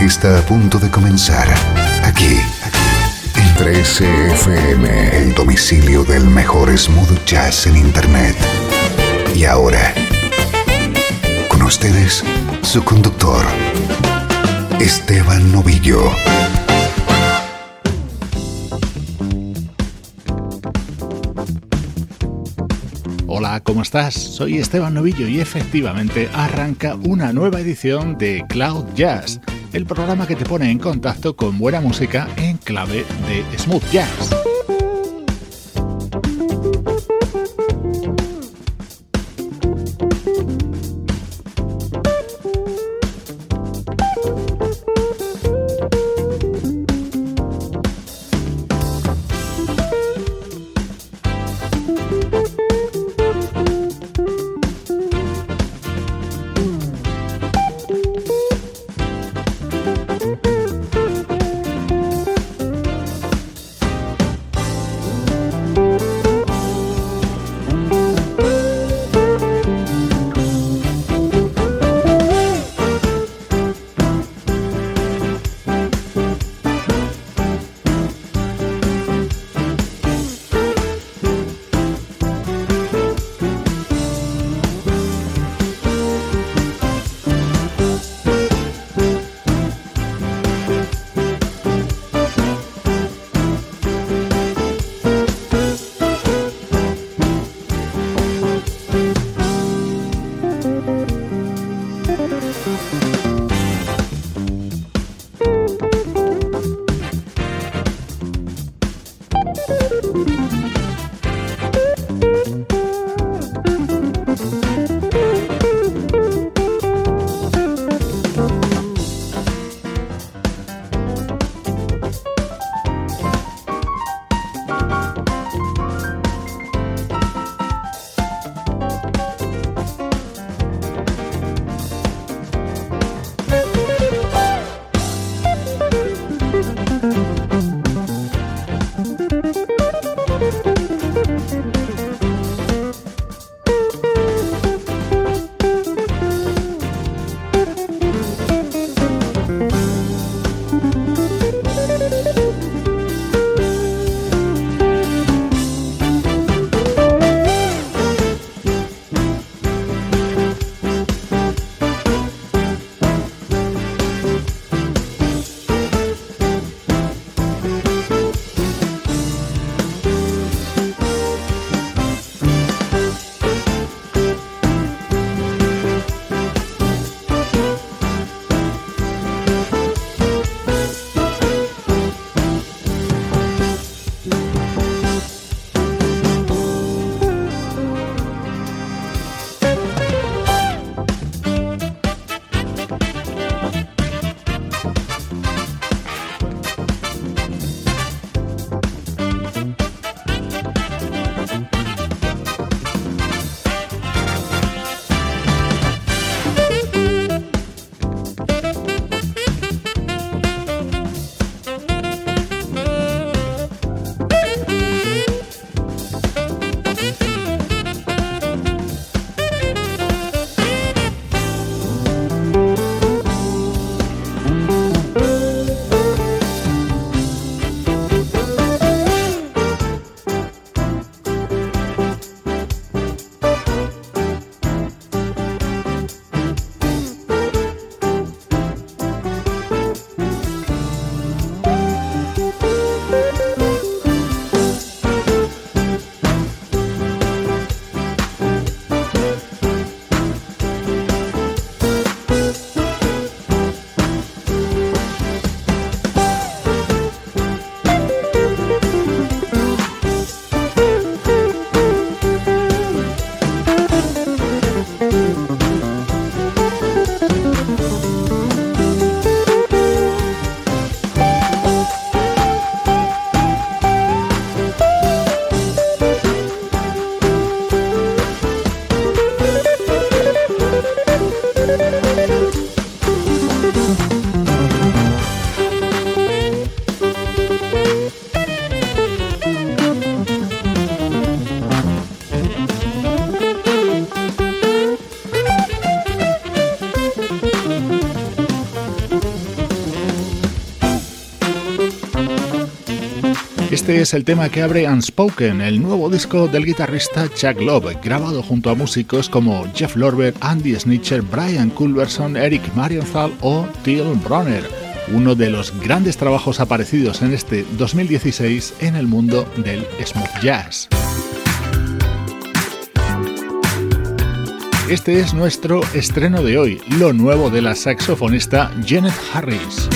Está a punto de comenzar aquí. En 13FM, el domicilio del mejor smooth jazz en Internet. Y ahora, con ustedes, su conductor, Esteban Novillo. Hola, ¿cómo estás? Soy Esteban Novillo y efectivamente arranca una nueva edición de Cloud Jazz, el programa que te pone en contacto con buena música en clave de smooth jazz. Es el tema que abre Unspoken, el nuevo disco del guitarrista Chuck Love, grabado junto a músicos como Jeff Lorber, Andy Snitcher, Brian Culverson, Eric Marienthal o Till Bronner, uno de los grandes trabajos aparecidos en este 2016 en el mundo del smooth jazz. Este es nuestro estreno de hoy, lo nuevo de la saxofonista Janet Harris.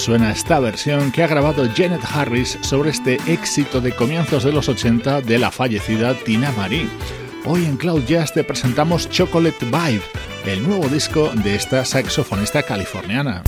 Suena esta versión que ha grabado Janet Harris sobre este éxito de comienzos de los 80 de la fallecida Tina Marie. Hoy en Cloud Jazz te presentamos Chocolate Vibe, el nuevo disco de esta saxofonista californiana.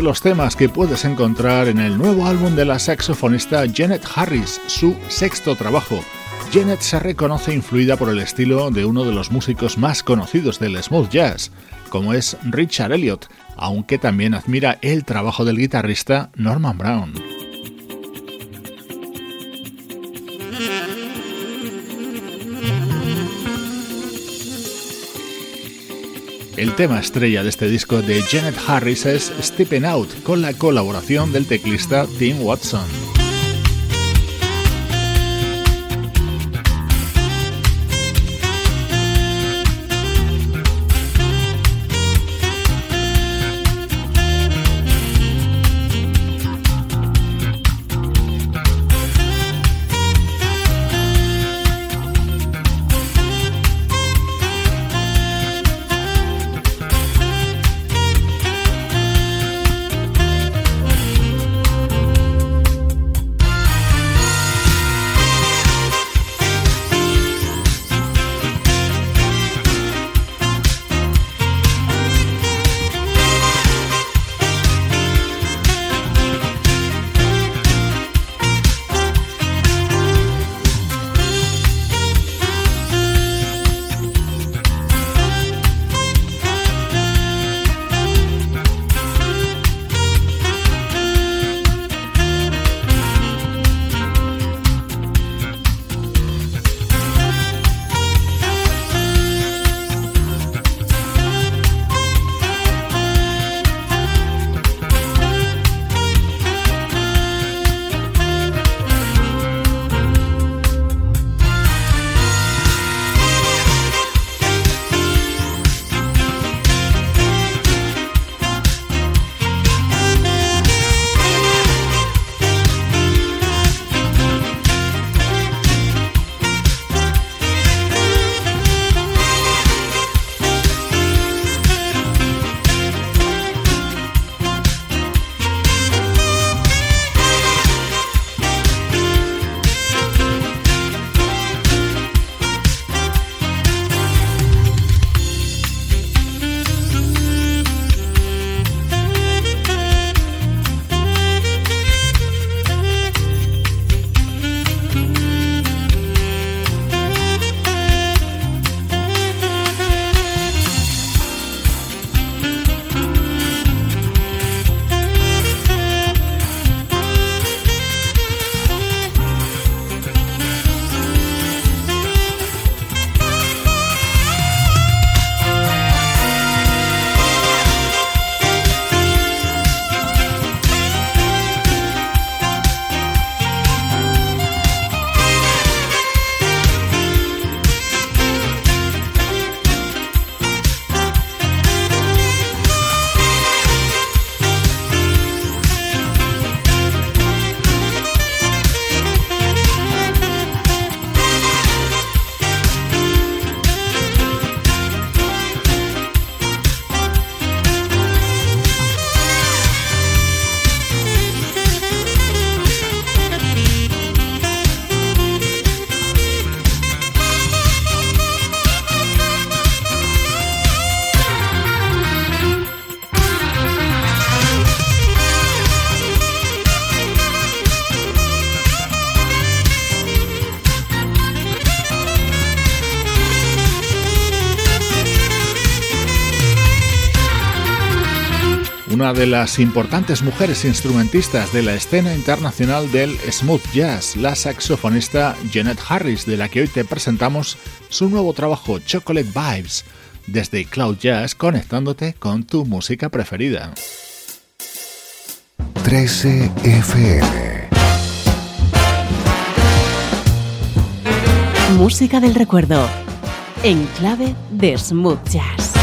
De los temas que puedes encontrar en el nuevo álbum de la saxofonista Janet Harris, su sexto trabajo. Janet se reconoce influida por el estilo de uno de los músicos más conocidos del smooth jazz, como es Richard Elliot, aunque también admira el trabajo del guitarrista Norman Brown. El tema estrella de este disco de Janet Harris es Stepping Out, con la colaboración del teclista Tim Watson. Una de las importantes mujeres instrumentistas de la escena internacional del smooth jazz, la saxofonista Jeanette Harris, de la que hoy te presentamos su nuevo trabajo Chocolate Vibes, desde Cloud Jazz conectándote con tu música preferida. 13 FM Música del recuerdo en clave de smooth jazz.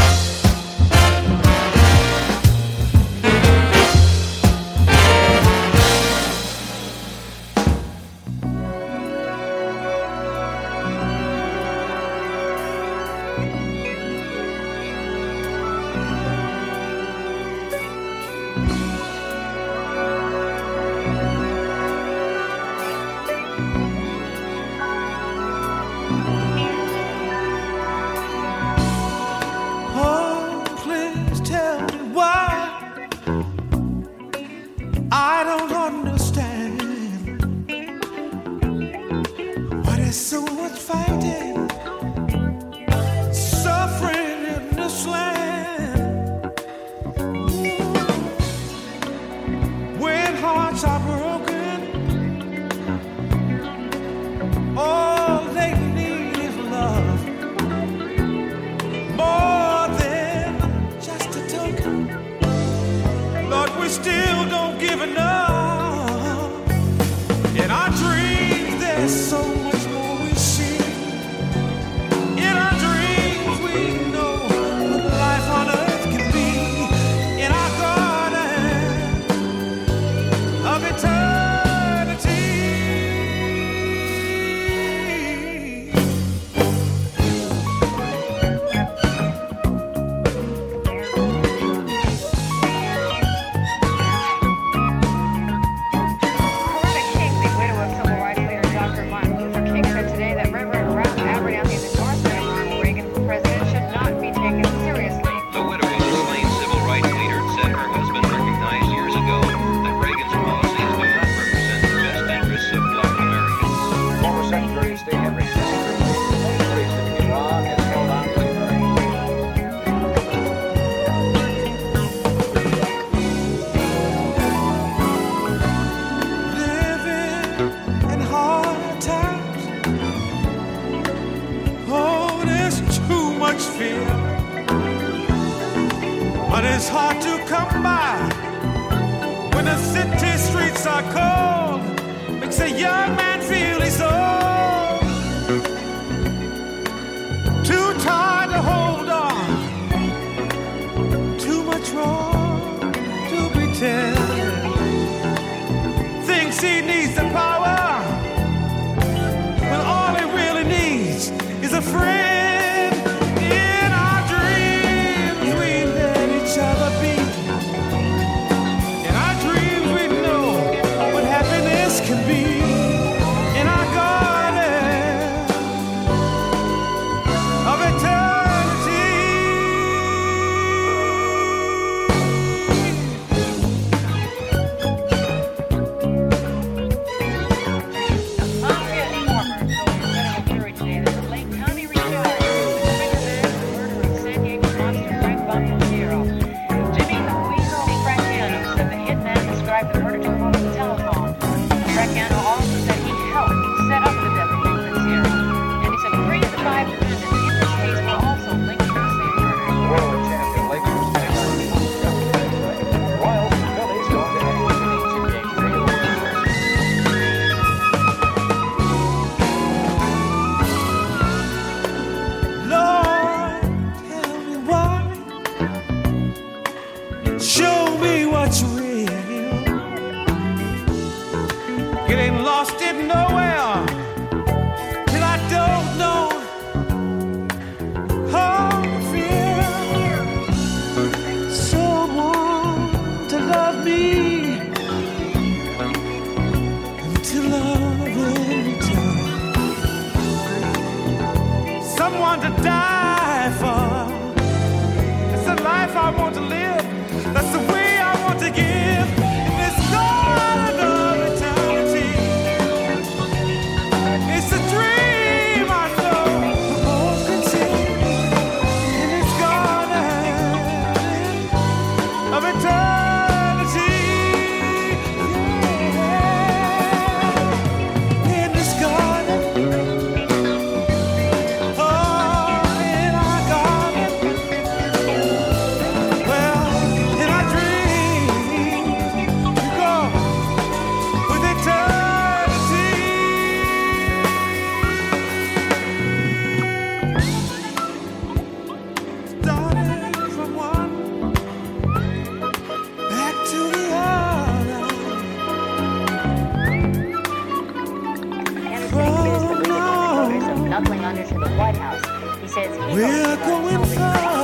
knuckling under to the White House. He says he's going to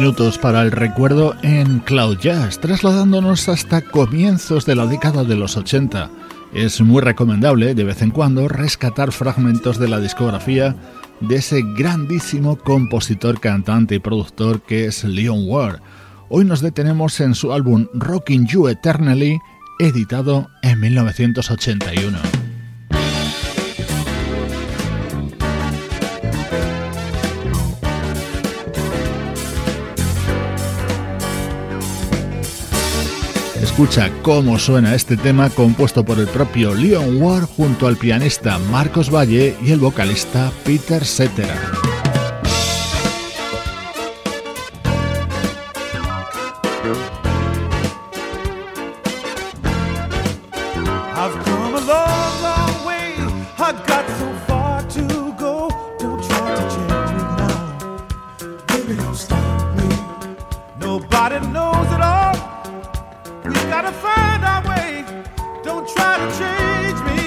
minutos para el recuerdo en Cloud Jazz, trasladándonos hasta comienzos de la década de los 80. Es muy recomendable de vez en cuando rescatar fragmentos de la discografía de ese grandísimo compositor, cantante y productor que es Leon Ward. Hoy nos detenemos en su álbum Rocking You Eternally, editado en 1981. Escucha cómo suena este tema compuesto por el propio Leon Ward junto al pianista Marcos Valle y el vocalista Peter Cetera. We gotta find our way. Don't try to change me.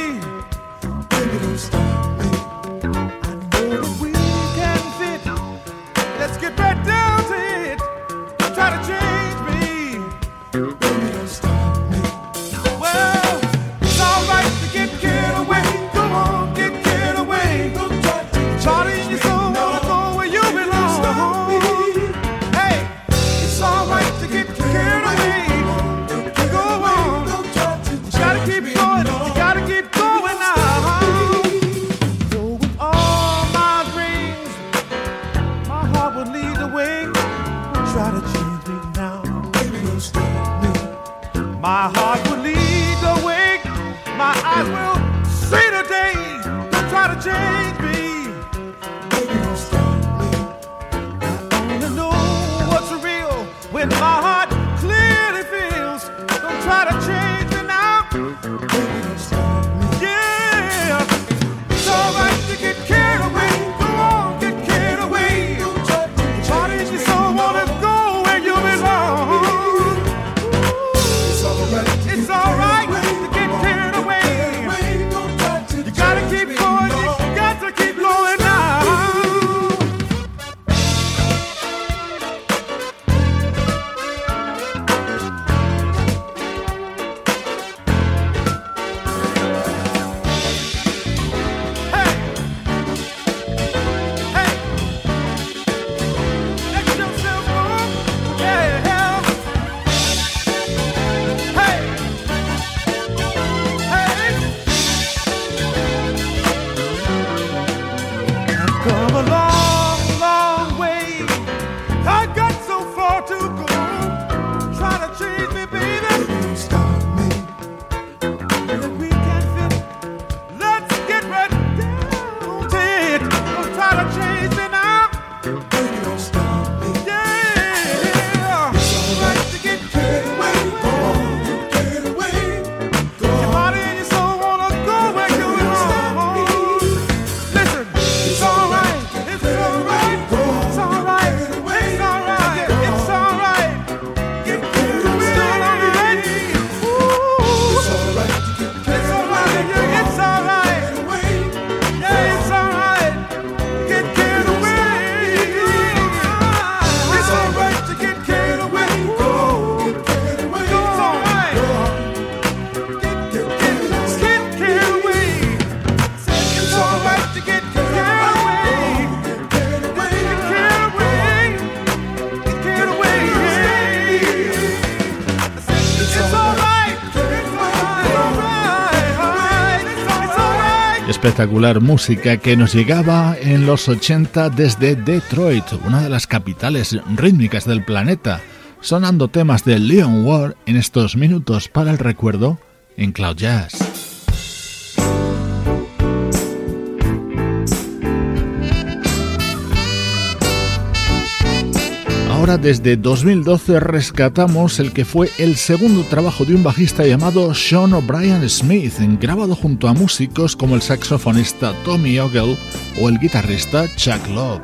Espectacular música que nos llegaba en los 80 desde Detroit, una de las capitales rítmicas del planeta, sonando temas de Leon Ward en estos minutos para el recuerdo en Cloud Jazz. Ahora desde 2012 rescatamos el que fue el segundo trabajo de un bajista llamado Sean O'Brien Smith, grabado junto a músicos como el saxofonista Tommy Ogle o el guitarrista Chuck Love.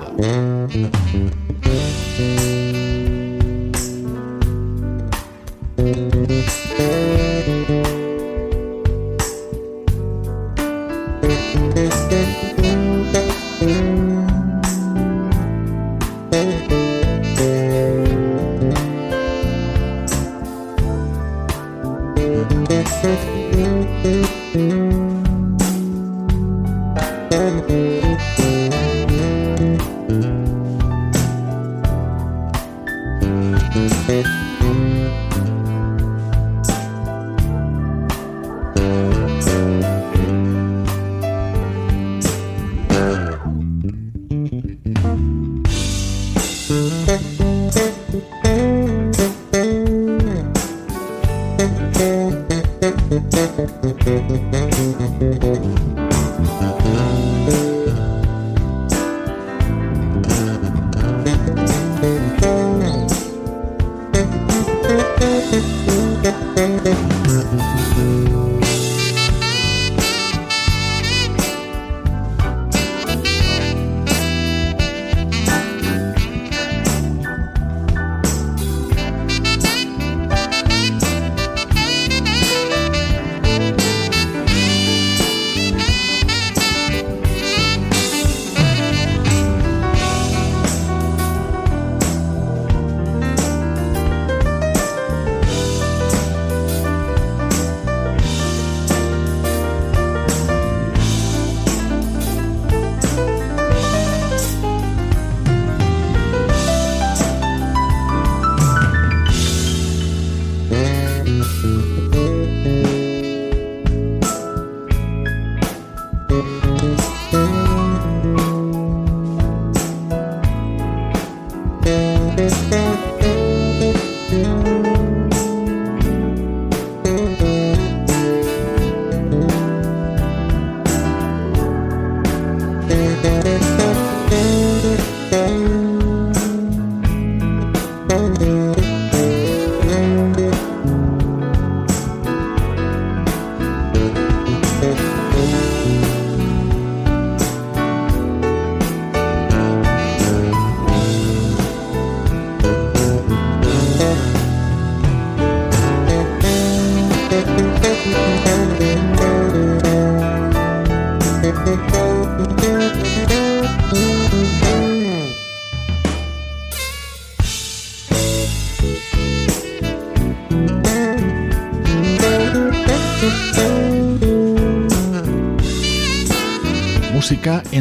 Música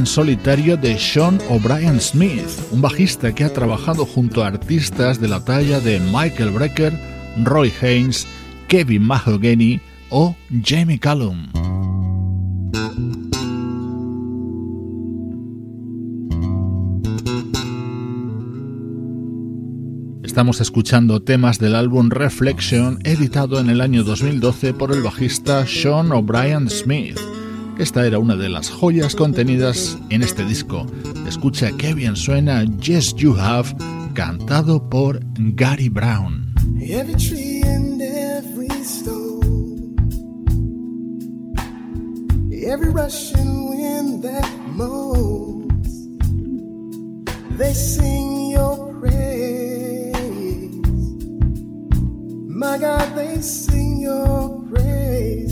en solitario de Sean O'Brien Smith, un bajista que ha trabajado junto a artistas de la talla de Michael Brecker, Roy Haynes, Kevin Mahogany o Jamie Callum. Estamos escuchando temas del álbum Reflection editado en el año 2012 por el bajista Sean O'Brien Smith. Esta era una de las joyas contenidas en este disco. Escucha qué bien suena Yes You Have, cantado por Gary Brown. Every tree and every stone, every Russian wind that moans, they sing your praise. My God, they sing your praise.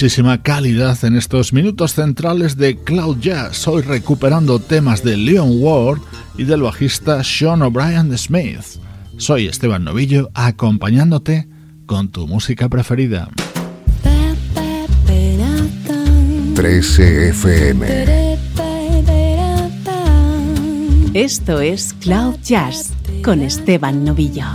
Muchísima calidad en estos minutos centrales de Cloud Jazz, hoy recuperando temas de Leon Ward y del bajista Sean O'Brien Smith. Soy Esteban Novillo acompañándote con tu música preferida. 13 FM Esto es Cloud Jazz con Esteban Novillo.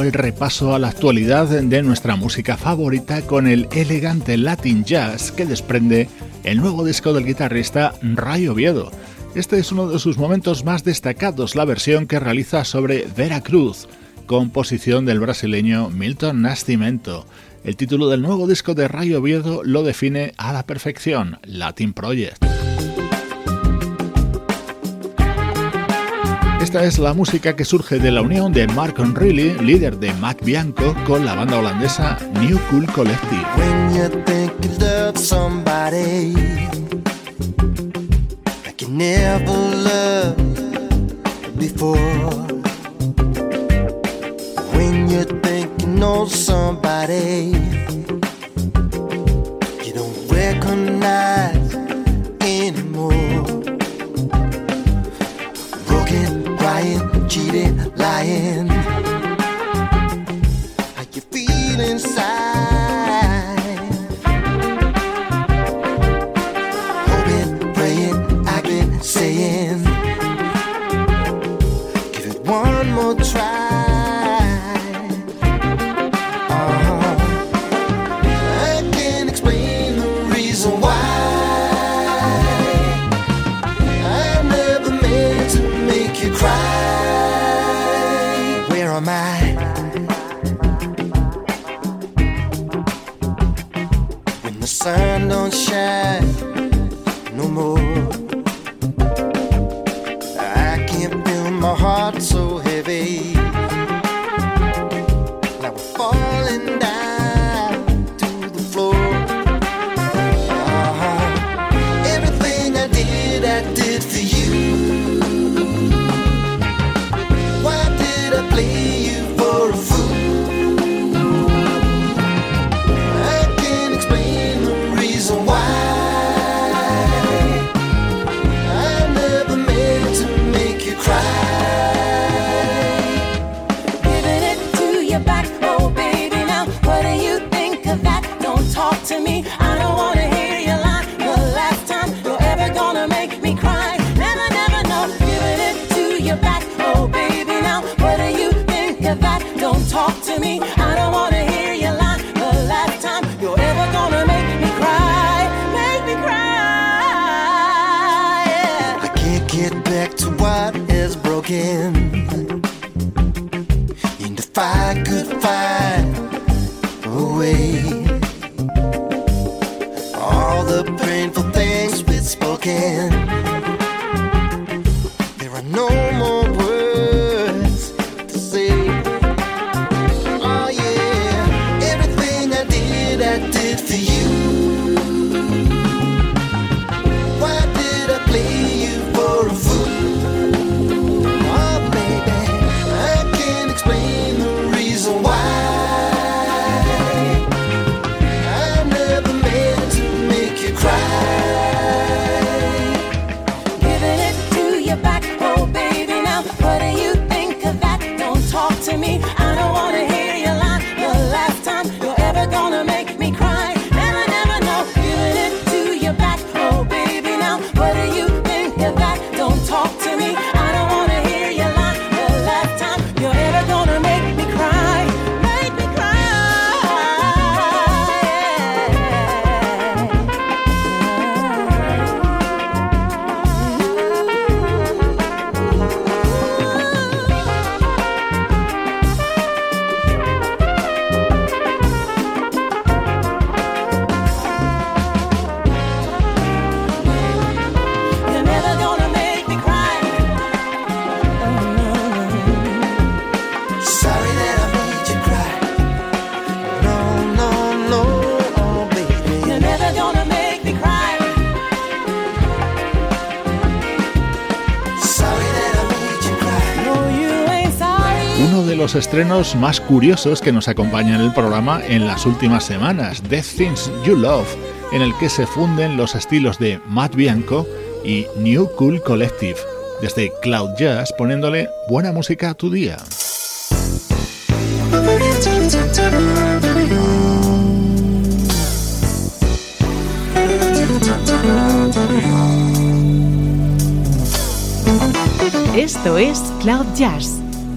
El repaso a la actualidad de nuestra música favorita con el elegante Latin Jazz que desprende el nuevo disco del guitarrista Ray Oviedo. Este es uno de sus momentos más destacados, la versión que realiza sobre Veracruz, composición del brasileño Milton Nascimento. El título del nuevo disco de Ray Oviedo lo define a la perfección, Latin Project. Esta es la música que surge de la unión de Mark Onreilly, líder de Mac Bianco, con la banda holandesa New Cool Collective. When you think you love somebody like you never loved before. When you think you know somebody you don't recognize anymore. really lying. my estrenos más curiosos que nos acompañan en el programa en las últimas semanas, The Things You Love, en el que se funden los estilos de Matt Bianco y New Cool Collective, desde Cloud Jazz poniéndole buena música a tu día. Esto es Cloud Jazz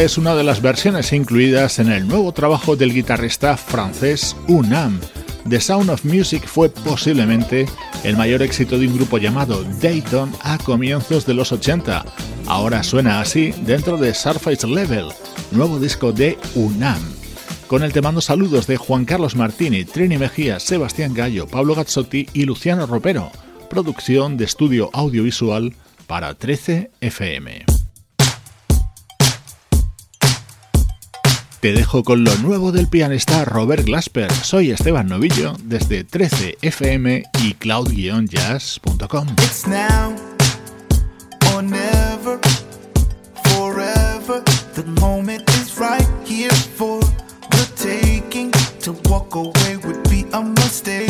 Es una de las versiones incluidas en el nuevo trabajo del guitarrista francés Unam. The Sound of Music fue posiblemente el mayor éxito de un grupo llamado Dayton a comienzos de los 80. Ahora suena así dentro de Surface Level, nuevo disco de Unam. Con el te mando saludos de Juan Carlos Martini, Trini Mejía, Sebastián Gallo, Pablo Gazzotti y Luciano Ropero. Producción de estudio audiovisual para 13 FM. Te dejo con lo nuevo del pianista Robert Glasper. Soy Esteban Novillo desde 13fm y cloud-jazz.com. It's now or never, forever. The moment is right here for the taking. To walk away would be a mistake.